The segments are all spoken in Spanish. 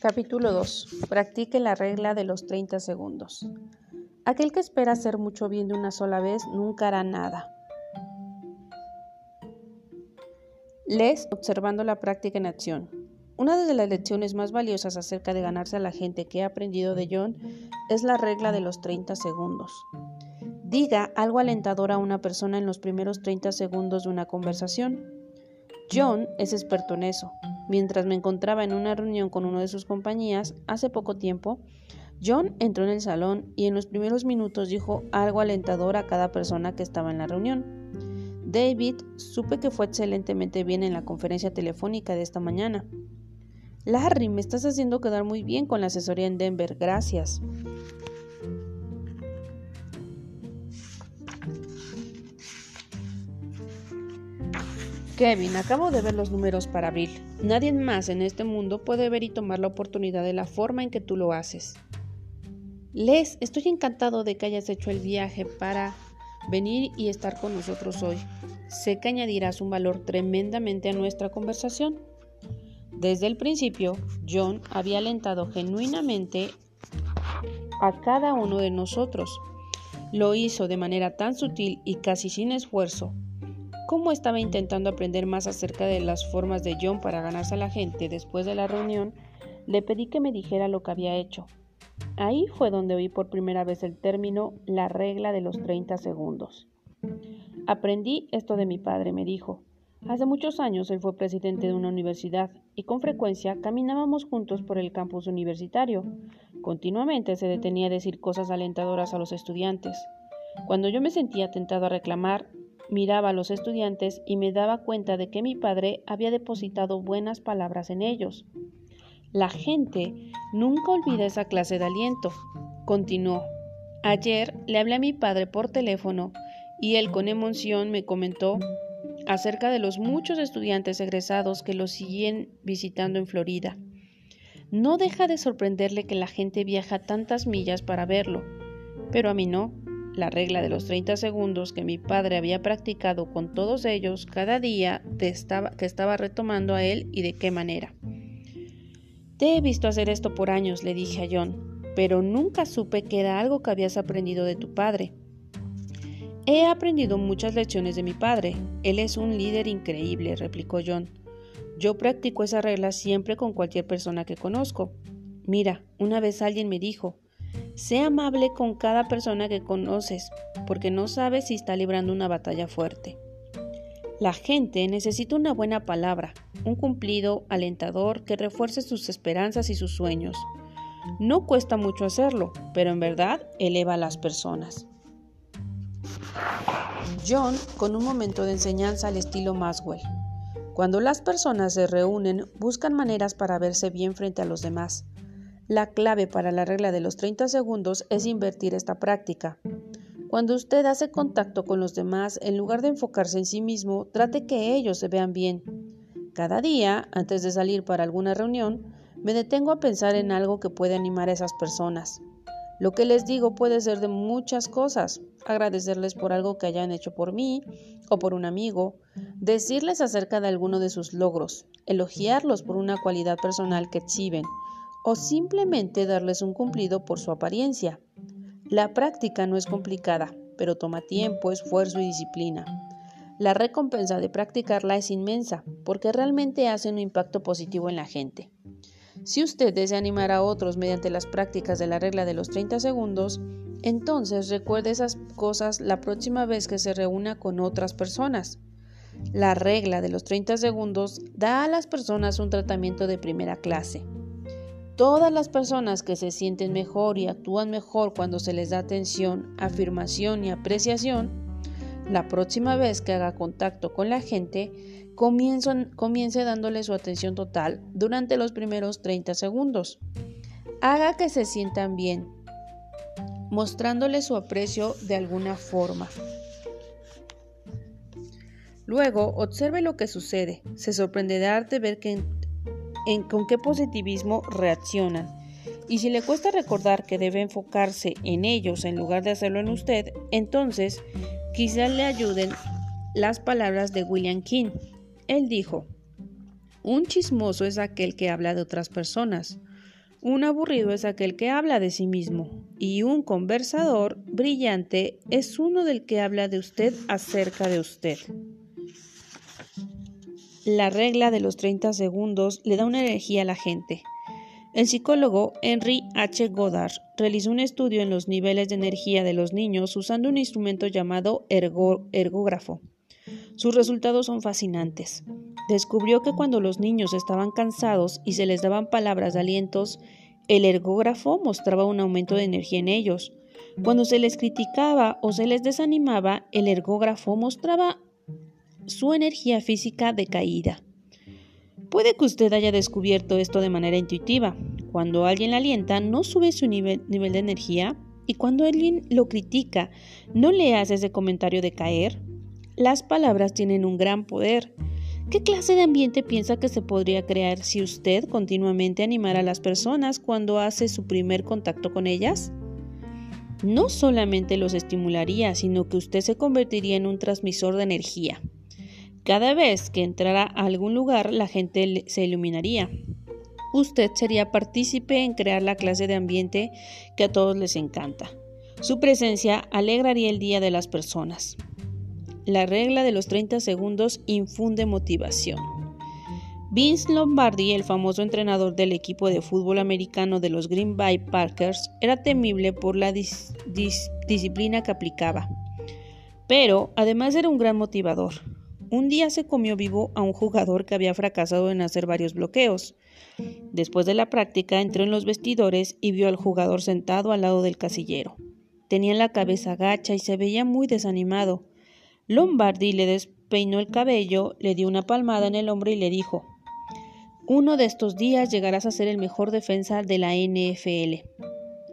Capítulo 2. Practique la regla de los 30 segundos. Aquel que espera hacer mucho bien de una sola vez nunca hará nada. Les observando la práctica en acción. Una de las lecciones más valiosas acerca de ganarse a la gente que he aprendido de John es la regla de los 30 segundos. Diga algo alentador a una persona en los primeros 30 segundos de una conversación. John es experto en eso. Mientras me encontraba en una reunión con uno de sus compañías hace poco tiempo, John entró en el salón y en los primeros minutos dijo algo alentador a cada persona que estaba en la reunión. David, supe que fue excelentemente bien en la conferencia telefónica de esta mañana. Larry, me estás haciendo quedar muy bien con la asesoría en Denver, gracias. Kevin, acabo de ver los números para abril. Nadie más en este mundo puede ver y tomar la oportunidad de la forma en que tú lo haces. Les, estoy encantado de que hayas hecho el viaje para venir y estar con nosotros hoy. Sé que añadirás un valor tremendamente a nuestra conversación. Desde el principio, John había alentado genuinamente a cada uno de nosotros. Lo hizo de manera tan sutil y casi sin esfuerzo. Como estaba intentando aprender más acerca de las formas de John para ganarse a la gente después de la reunión, le pedí que me dijera lo que había hecho. Ahí fue donde oí por primera vez el término la regla de los 30 segundos. Aprendí esto de mi padre, me dijo. Hace muchos años él fue presidente de una universidad y con frecuencia caminábamos juntos por el campus universitario. Continuamente se detenía a decir cosas alentadoras a los estudiantes. Cuando yo me sentía tentado a reclamar, miraba a los estudiantes y me daba cuenta de que mi padre había depositado buenas palabras en ellos. La gente nunca olvida esa clase de aliento. Continuó. Ayer le hablé a mi padre por teléfono y él con emoción me comentó acerca de los muchos estudiantes egresados que lo siguen visitando en Florida. No deja de sorprenderle que la gente viaja tantas millas para verlo, pero a mí no. La regla de los 30 segundos que mi padre había practicado con todos ellos cada día que estaba retomando a él y de qué manera. Te he visto hacer esto por años, le dije a John, pero nunca supe que era algo que habías aprendido de tu padre. He aprendido muchas lecciones de mi padre. Él es un líder increíble, replicó John. Yo practico esa regla siempre con cualquier persona que conozco. Mira, una vez alguien me dijo, sé amable con cada persona que conoces, porque no sabes si está librando una batalla fuerte. La gente necesita una buena palabra, un cumplido alentador que refuerce sus esperanzas y sus sueños. No cuesta mucho hacerlo, pero en verdad eleva a las personas. John con un momento de enseñanza al estilo Maswell. Cuando las personas se reúnen, buscan maneras para verse bien frente a los demás. La clave para la regla de los 30 segundos es invertir esta práctica. Cuando usted hace contacto con los demás, en lugar de enfocarse en sí mismo, trate que ellos se vean bien. Cada día, antes de salir para alguna reunión, me detengo a pensar en algo que puede animar a esas personas. Lo que les digo puede ser de muchas cosas. Agradecerles por algo que hayan hecho por mí o por un amigo, decirles acerca de alguno de sus logros, elogiarlos por una cualidad personal que exhiben o simplemente darles un cumplido por su apariencia. La práctica no es complicada, pero toma tiempo, esfuerzo y disciplina. La recompensa de practicarla es inmensa, porque realmente hace un impacto positivo en la gente. Si usted desea animar a otros mediante las prácticas de la regla de los 30 segundos, entonces recuerde esas cosas la próxima vez que se reúna con otras personas. La regla de los 30 segundos da a las personas un tratamiento de primera clase. Todas las personas que se sienten mejor y actúan mejor cuando se les da atención, afirmación y apreciación, la próxima vez que haga contacto con la gente, comience dándole su atención total durante los primeros 30 segundos. Haga que se sientan bien, mostrándole su aprecio de alguna forma. Luego, observe lo que sucede. Se sorprenderá de ver que con qué positivismo reaccionan. Y si le cuesta recordar que debe enfocarse en ellos en lugar de hacerlo en usted, entonces quizás le ayuden las palabras de William King. Él dijo, un chismoso es aquel que habla de otras personas. Un aburrido es aquel que habla de sí mismo y un conversador brillante es uno del que habla de usted acerca de usted. La regla de los 30 segundos le da una energía a la gente. El psicólogo Henry H. Goddard realizó un estudio en los niveles de energía de los niños usando un instrumento llamado ergógrafo. Sus resultados son fascinantes. Descubrió que cuando los niños estaban cansados y se les daban palabras de alientos, el ergógrafo mostraba un aumento de energía en ellos. Cuando se les criticaba o se les desanimaba, el ergógrafo mostraba su energía física decaída. Puede que usted haya descubierto esto de manera intuitiva. Cuando alguien la alienta, no sube su nivel, de energía y cuando alguien lo critica, no le hace ese comentario de caer. Las palabras tienen un gran poder. ¿Qué clase de ambiente piensa que se podría crear si usted continuamente animara a las personas cuando hace su primer contacto con ellas? No solamente los estimularía, sino que usted se convertiría en un transmisor de energía. Cada vez que entrara a algún lugar, la gente se iluminaría. Usted sería partícipe en crear la clase de ambiente que a todos les encanta. Su presencia alegraría el día de las personas. La regla de los 30 segundos infunde motivación. Vince Lombardi, el famoso entrenador del equipo de fútbol americano de los Green Bay Packers, era temible por la disciplina que aplicaba. Pero además era un gran motivador. Un día se comió vivo a un jugador que había fracasado en hacer varios bloqueos. Después de la práctica entró en los vestidores y vio al jugador sentado al lado del casillero. Tenía la cabeza gacha y se veía muy desanimado. Lombardi le despeinó el cabello, le dio una palmada en el hombro y le dijo Uno de estos días llegarás a ser el mejor defensa de la NFL.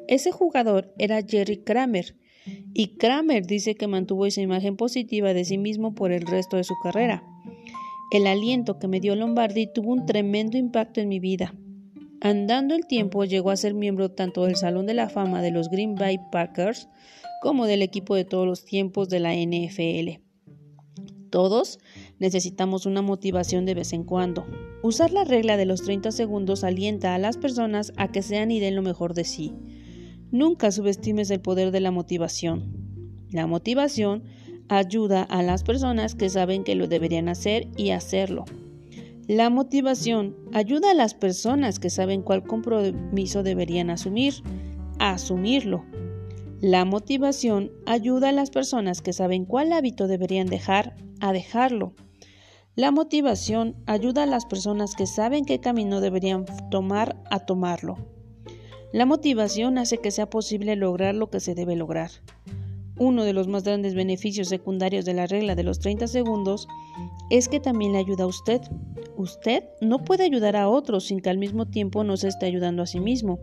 Ese jugador era Jerry Kramer, y Kramer dice que mantuvo esa imagen positiva de sí mismo por el resto de su carrera. El aliento que me dio Lombardi tuvo un tremendo impacto en mi vida. Andando el tiempo llegó a ser miembro tanto del Salón de la Fama de los Green Bay Packers como del equipo de todos los tiempos de la NFL. Todos necesitamos una motivación de vez en cuando. Usar la regla de los 30 segundos alienta a las personas a que sean y den lo mejor de sí. Nunca subestimes el poder de la motivación. La motivación ayuda a las personas que saben que lo deberían hacer y hacerlo. La motivación ayuda a las personas que saben cuál compromiso deberían asumir, a asumirlo. La motivación ayuda a las personas que saben cuál hábito deberían dejar, a dejarlo. La motivación ayuda a las personas que saben qué camino deberían tomar, a tomarlo. La motivación hace que sea posible lograr lo que se debe lograr. Uno de los más grandes beneficios secundarios de la regla de los 30 segundos es que también le ayuda a usted. Usted no puede ayudar a otros sin que al mismo tiempo no se esté ayudando a sí mismo.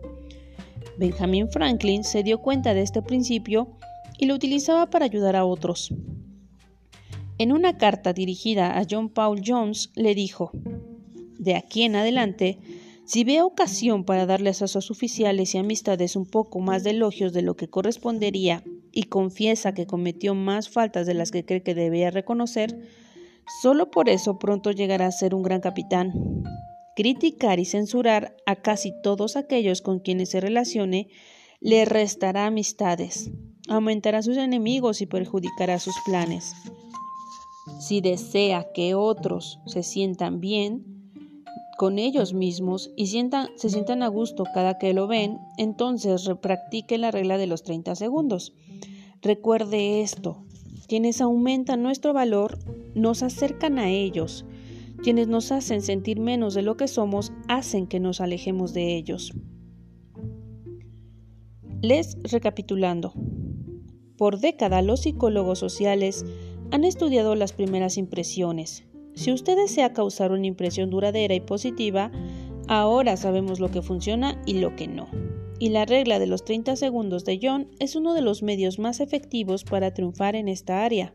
Benjamin Franklin se dio cuenta de este principio y lo utilizaba para ayudar a otros. En una carta dirigida a John Paul Jones le dijo, de aquí en adelante, si ve ocasión para darles a sus oficiales y amistades un poco más de elogios de lo que correspondería y confiesa que cometió más faltas de las que cree que debía reconocer, solo por eso pronto llegará a ser un gran capitán. Criticar y censurar a casi todos aquellos con quienes se relacione le restará amistades, aumentará sus enemigos y perjudicará sus planes. Si desea que otros se sientan bien, con ellos mismos y se sientan a gusto cada que lo ven, entonces repractique la regla de los 30 segundos. Recuerde esto, quienes aumentan nuestro valor nos acercan a ellos, quienes nos hacen sentir menos de lo que somos hacen que nos alejemos de ellos. Les recapitulando. Por década los psicólogos sociales han estudiado las primeras impresiones, si usted desea causar una impresión duradera y positiva, ahora sabemos lo que funciona y lo que no. Y la regla de los 30 segundos de John es uno de los medios más efectivos para triunfar en esta área.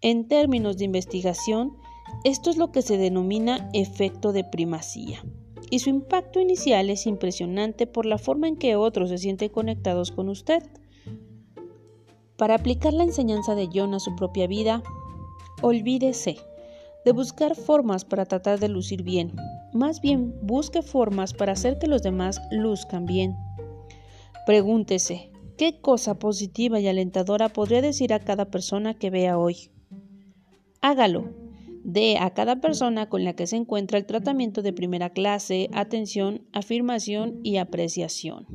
En términos de investigación, esto es lo que se denomina efecto de primacía. Y su impacto inicial es impresionante por la forma en que otros se sienten conectados con usted. Para aplicar la enseñanza de John a su propia vida, olvídese de buscar formas para tratar de lucir bien. más bien busque formas para hacer que los demás luzcan bien. Pregúntese, ¿qué cosa positiva y alentadora podría decir a cada persona que vea hoy? Hágalo. Dé a cada persona con la que se encuentra el tratamiento de primera clase, atención, afirmación y apreciación.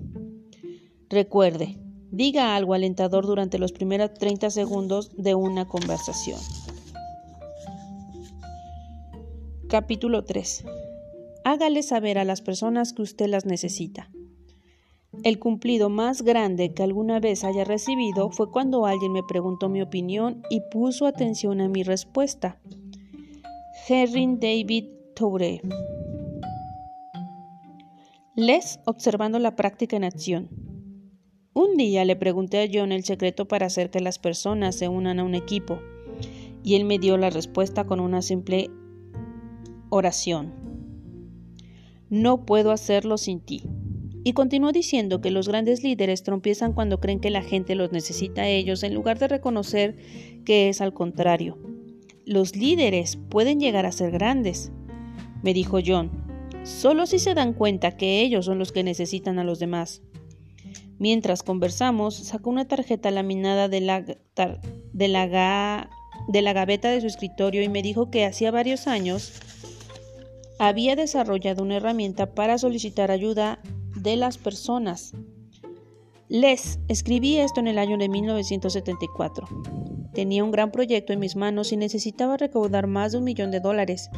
Recuerde, diga algo alentador durante los primeros 30 segundos de una conversación. Capítulo 3. Hágale saber a las personas que usted las necesita. El cumplido más grande que alguna vez haya recibido fue cuando alguien me preguntó mi opinión y puso atención a mi respuesta. Herring David Toure. Les observando la práctica en acción. Un día le pregunté a John el secreto para hacer que las personas se unan a un equipo, y él me dio la respuesta con una simple oración. No puedo hacerlo sin ti. Y continuó diciendo que los grandes líderes trompiezan cuando creen que la gente los necesita a ellos en lugar de reconocer que es al contrario. Los líderes pueden llegar a ser grandes, me dijo John, solo si se dan cuenta que ellos son los que necesitan a los demás. Mientras conversamos, sacó una tarjeta laminada de la, de la, de la gaveta de su escritorio y me dijo que hacía varios años había desarrollado una herramienta para solicitar ayuda de las personas. Les escribí esto en el año de 1974. Tenía un gran proyecto en mis manos y necesitaba recaudar más de un millón de dólares.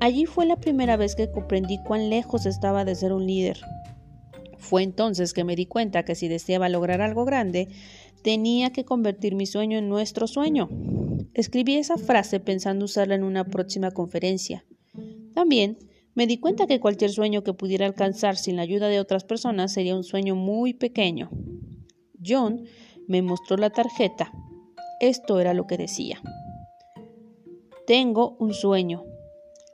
Allí fue la primera vez que comprendí cuán lejos estaba de ser un líder. Fue entonces que me di cuenta que si deseaba lograr algo grande, tenía que convertir mi sueño en nuestro sueño. Escribí esa frase pensando usarla en una próxima conferencia. También me di cuenta que cualquier sueño que pudiera alcanzar sin la ayuda de otras personas sería un sueño muy pequeño. John me mostró la tarjeta. Esto era lo que decía. Tengo un sueño.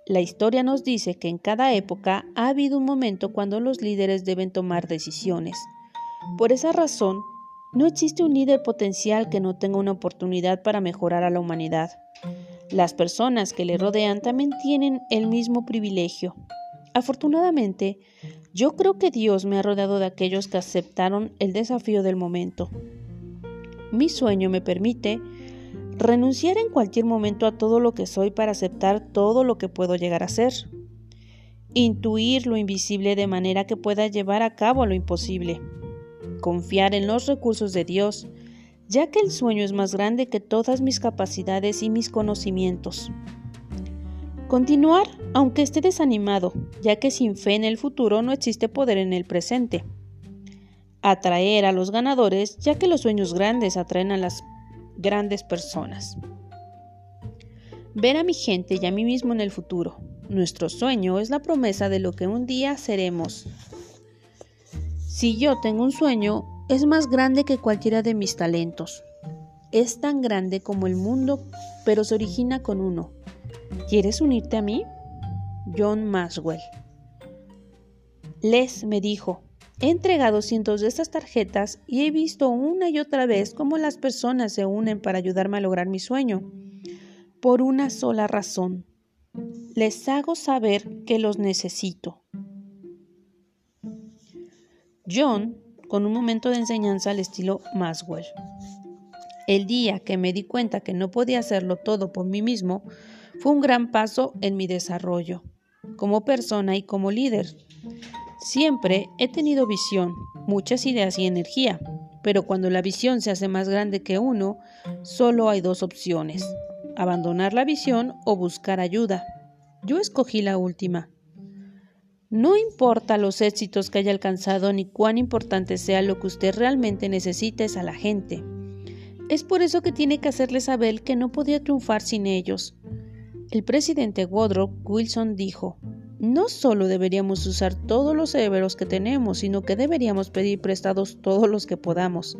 La historia nos dice que en cada época ha habido un momento cuando los líderes deben tomar decisiones. Por esa razón, no existe un líder potencial que no tenga una oportunidad para mejorar a la humanidad. Las personas que le rodean también tienen el mismo privilegio. Afortunadamente, yo creo que Dios me ha rodeado de aquellos que aceptaron el desafío del momento. Mi sueño me permite renunciar en cualquier momento a todo lo que soy para aceptar todo lo que puedo llegar a ser. Intuir lo invisible de manera que pueda llevar a cabo lo imposible. Confiar en los recursos de Dios ya que el sueño es más grande que todas mis capacidades y mis conocimientos. Continuar aunque esté desanimado, ya que sin fe en el futuro no existe poder en el presente. Atraer a los ganadores, ya que los sueños grandes atraen a las grandes personas. Ver a mi gente y a mí mismo en el futuro. Nuestro sueño es la promesa de lo que un día seremos. Si yo tengo un sueño, es más grande que cualquiera de mis talentos. Es tan grande como el mundo, pero se origina con uno. ¿Quieres unirte a mí? John Maxwell. Les me dijo, he entregado cientos de estas tarjetas y he visto una y otra vez cómo las personas se unen para ayudarme a lograr mi sueño. Por una sola razón. Les hago saber que los necesito. John con un momento de enseñanza al estilo Maxwell. El día que me di cuenta que no podía hacerlo todo por mí mismo fue un gran paso en mi desarrollo, como persona y como líder. Siempre he tenido visión, muchas ideas y energía, pero cuando la visión se hace más grande que uno, solo hay dos opciones, abandonar la visión o buscar ayuda. Yo escogí la última. No importa los éxitos que haya alcanzado ni cuán importante sea lo que usted realmente necesita es a la gente. Es por eso que tiene que hacerle saber que no podía triunfar sin ellos. El presidente Woodrow Wilson dijo, no solo deberíamos usar todos los cerebros que tenemos, sino que deberíamos pedir prestados todos los que podamos.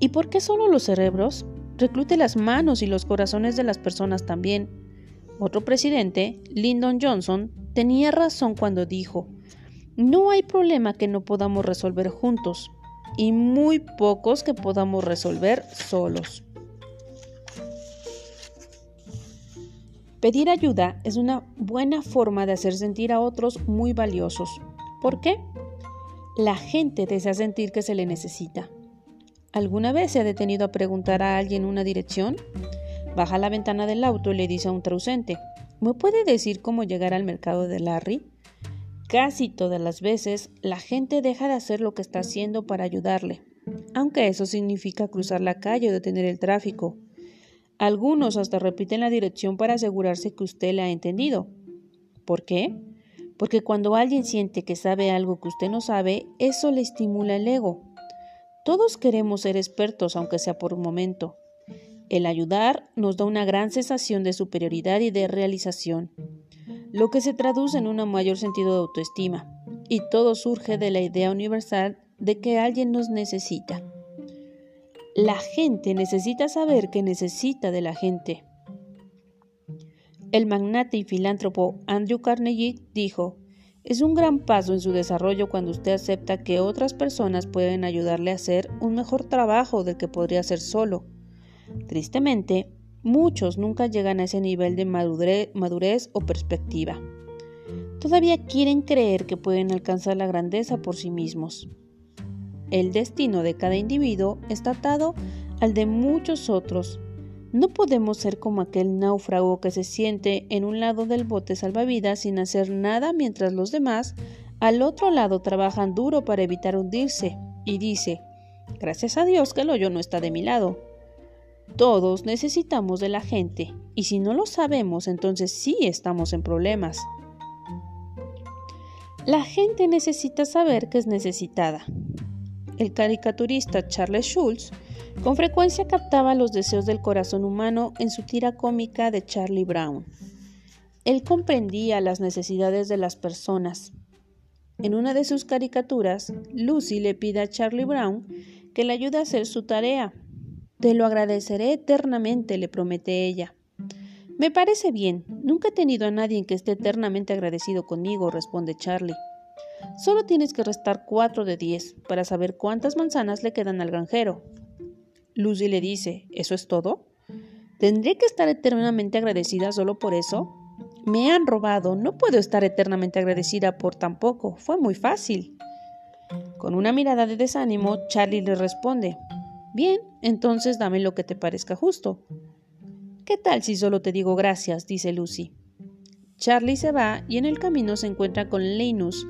¿Y por qué solo los cerebros? Reclute las manos y los corazones de las personas también. Otro presidente, Lyndon Johnson, tenía razón cuando dijo, no hay problema que no podamos resolver juntos y muy pocos que podamos resolver solos. Pedir ayuda es una buena forma de hacer sentir a otros muy valiosos. ¿Por qué? La gente desea sentir que se le necesita. ¿Alguna vez se ha detenido a preguntar a alguien una dirección? Baja la ventana del auto y le dice a un trausente, ¿me puede decir cómo llegar al mercado de Larry? Casi todas las veces la gente deja de hacer lo que está haciendo para ayudarle, aunque eso significa cruzar la calle o detener el tráfico. Algunos hasta repiten la dirección para asegurarse que usted le ha entendido. ¿Por qué? Porque cuando alguien siente que sabe algo que usted no sabe, eso le estimula el ego. Todos queremos ser expertos, aunque sea por un momento. El ayudar nos da una gran sensación de superioridad y de realización lo que se traduce en un mayor sentido de autoestima, y todo surge de la idea universal de que alguien nos necesita. La gente necesita saber que necesita de la gente. El magnate y filántropo Andrew Carnegie dijo, es un gran paso en su desarrollo cuando usted acepta que otras personas pueden ayudarle a hacer un mejor trabajo del que podría hacer solo. Tristemente, Muchos nunca llegan a ese nivel de madurez, o perspectiva. Todavía quieren creer que pueden alcanzar la grandeza por sí mismos. El destino de cada individuo está atado al de muchos otros. No podemos ser como aquel náufrago que se siente en un lado del bote salvavidas sin hacer nada mientras los demás al otro lado trabajan duro para evitar hundirse y dice, gracias a Dios que el hoyo no está de mi lado. Todos necesitamos de la gente y si no lo sabemos entonces sí estamos en problemas. La gente necesita saber que es necesitada. El caricaturista Charles Schulz con frecuencia captaba los deseos del corazón humano en su tira cómica de Charlie Brown. Él comprendía las necesidades de las personas. En una de sus caricaturas, Lucy le pide a Charlie Brown que le ayude a hacer su tarea te lo agradeceré eternamente, le promete ella. Me parece bien. Nunca he tenido a nadie que esté eternamente agradecido conmigo, responde Charlie. Solo tienes que restar cuatro de diez para saber cuántas manzanas le quedan al granjero. Lucy le dice, ¿eso es todo? ¿Tendré que estar eternamente agradecida solo por eso? Me han robado, no puedo estar eternamente agradecida por tan poco. Fue muy fácil. Con una mirada de desánimo, Charlie le responde, Bien, entonces dame lo que te parezca justo. ¿Qué tal si solo te digo gracias? dice Lucy. Charlie se va y en el camino se encuentra con Linus,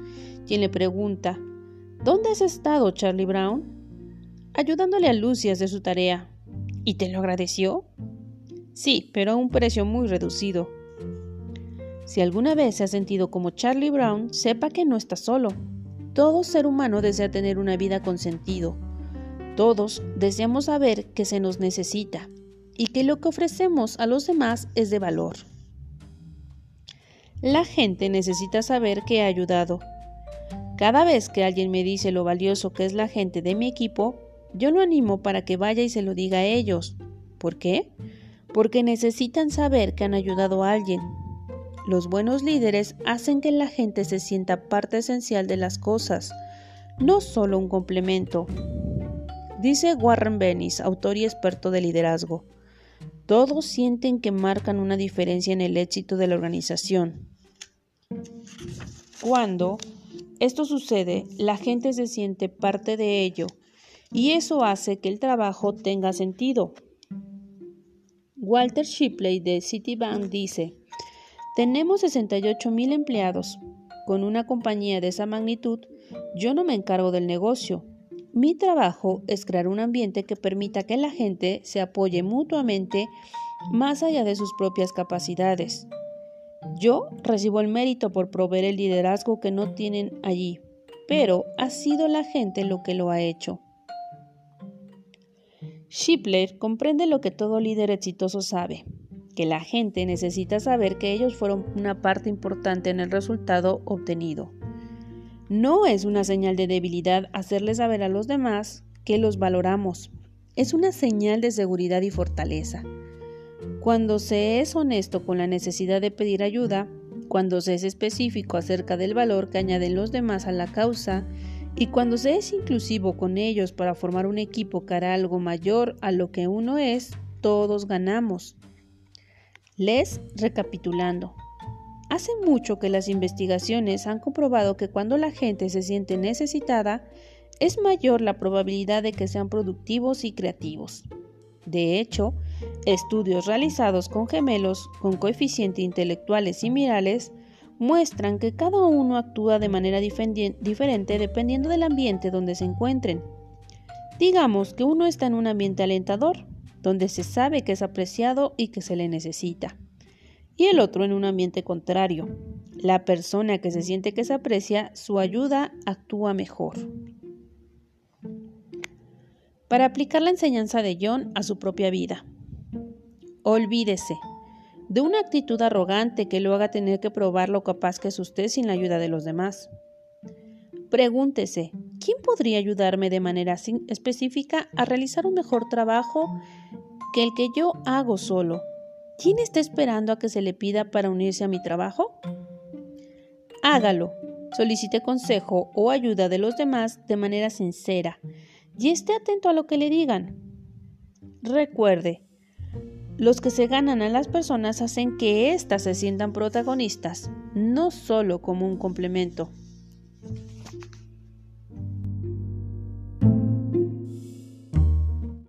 quien le pregunta ¿Dónde has estado, Charlie Brown? Ayudándole a Lucy hacer su tarea. ¿Y te lo agradeció? Sí, pero a un precio muy reducido. Si alguna vez se ha sentido como Charlie Brown, sepa que no está solo. Todo ser humano desea tener una vida con sentido todos deseamos saber que se nos necesita y que lo que ofrecemos a los demás es de valor. La gente necesita saber que he ayudado. Cada vez que alguien me dice lo valioso que es la gente de mi equipo, yo lo animo para que vaya y se lo diga a ellos. ¿Por qué? Porque necesitan saber que han ayudado a alguien. Los buenos líderes hacen que la gente se sienta parte esencial de las cosas, no solo un complemento. Dice Warren Bennis, autor y experto de liderazgo, todos sienten que marcan una diferencia en el éxito de la organización. Cuando esto sucede, la gente se siente parte de ello y eso hace que el trabajo tenga sentido. Walter Shipley de Citibank dice, tenemos 68 mil empleados. Con una compañía de esa magnitud, yo no me encargo del negocio, mi trabajo es crear un ambiente que permita que la gente se apoye mutuamente más allá de sus propias capacidades. Yo recibo el mérito por proveer el liderazgo que no tienen allí, pero ha sido la gente lo que lo ha hecho. Shipler comprende lo que todo líder exitoso sabe, que la gente necesita saber que ellos fueron una parte importante en el resultado obtenido. No es una señal de debilidad hacerle saber a los demás que los valoramos. Es una señal de seguridad y fortaleza. Cuando se es honesto con la necesidad de pedir ayuda, cuando se es específico acerca del valor que añaden los demás a la causa y cuando se es inclusivo con ellos para formar un equipo que hará algo mayor a lo que uno es, todos ganamos. Les recapitulando. Hace mucho que las investigaciones han comprobado que cuando la gente se siente necesitada, es mayor la probabilidad de que sean productivos y creativos. De hecho, estudios realizados con gemelos con coeficientes intelectuales similares muestran que cada uno actúa de manera diferente dependiendo del ambiente donde se encuentren. Digamos que uno está en un ambiente alentador, donde se sabe que es apreciado y que se le necesita, y el otro en un ambiente contrario. La persona que se siente que se aprecia, su ayuda actúa mejor. Para aplicar la enseñanza de John a su propia vida. Olvídese de una actitud arrogante que lo haga tener que probar lo capaz que es usted sin la ayuda de los demás. Pregúntese, ¿quién podría ayudarme de manera específica a realizar un mejor trabajo que el que yo hago solo? ¿Quién está esperando a que se le pida para unirse a mi trabajo? Hágalo. Solicite consejo o ayuda de los demás de manera sincera y esté atento a lo que le digan. Recuerde, los que se ganan a las personas hacen que éstas se sientan protagonistas, no solo como un complemento.